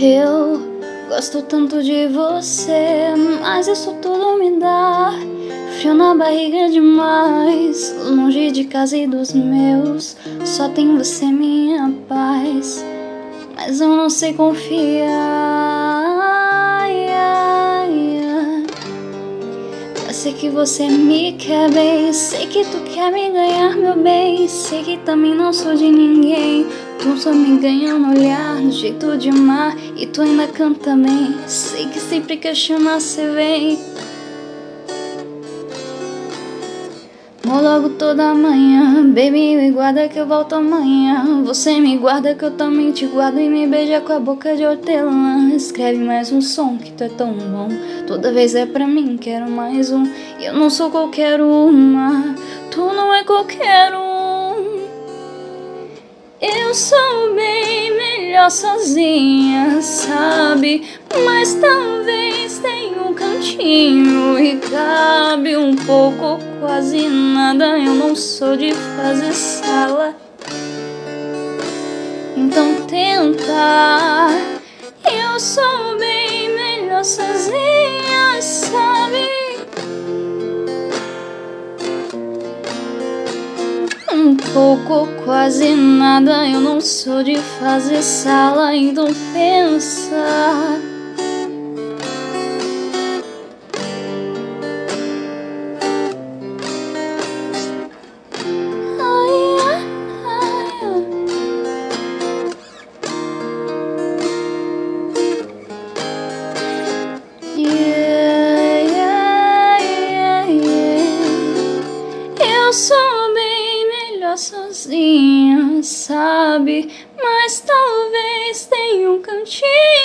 Eu gosto tanto de você, mas isso tudo me dá frio na barriga demais. Longe de casa e dos meus, só tem você, minha paz. Mas eu não sei confiar. Sei que você me quer bem, sei que tu quer me ganhar, meu bem. Sei que também não sou de ninguém. Tu só me ganha no olhar, no jeito de amar E tu ainda canta bem Sei que sempre que eu chamar cê vem Vou logo toda manhã. Baby, me guarda que eu volto amanhã. Você me guarda que eu também te guardo E me beija com a boca de hortelã. Escreve mais um som que tu é tão bom. Toda vez é pra mim, quero mais um. E eu não sou qualquer uma. Tu não é qualquer um. Eu sou bem melhor sozinha, sabe? Mas talvez tenha um cantinho e cabe um pouco, quase nada. Eu não sou de fazer sala. Então tenta. Eu sou bem melhor sozinha, sabe? um pouco, quase nada. Eu não sou de fazer sala, então pensa. Eu sou bem melhor sozinha, sabe? Mas talvez tenha um cantinho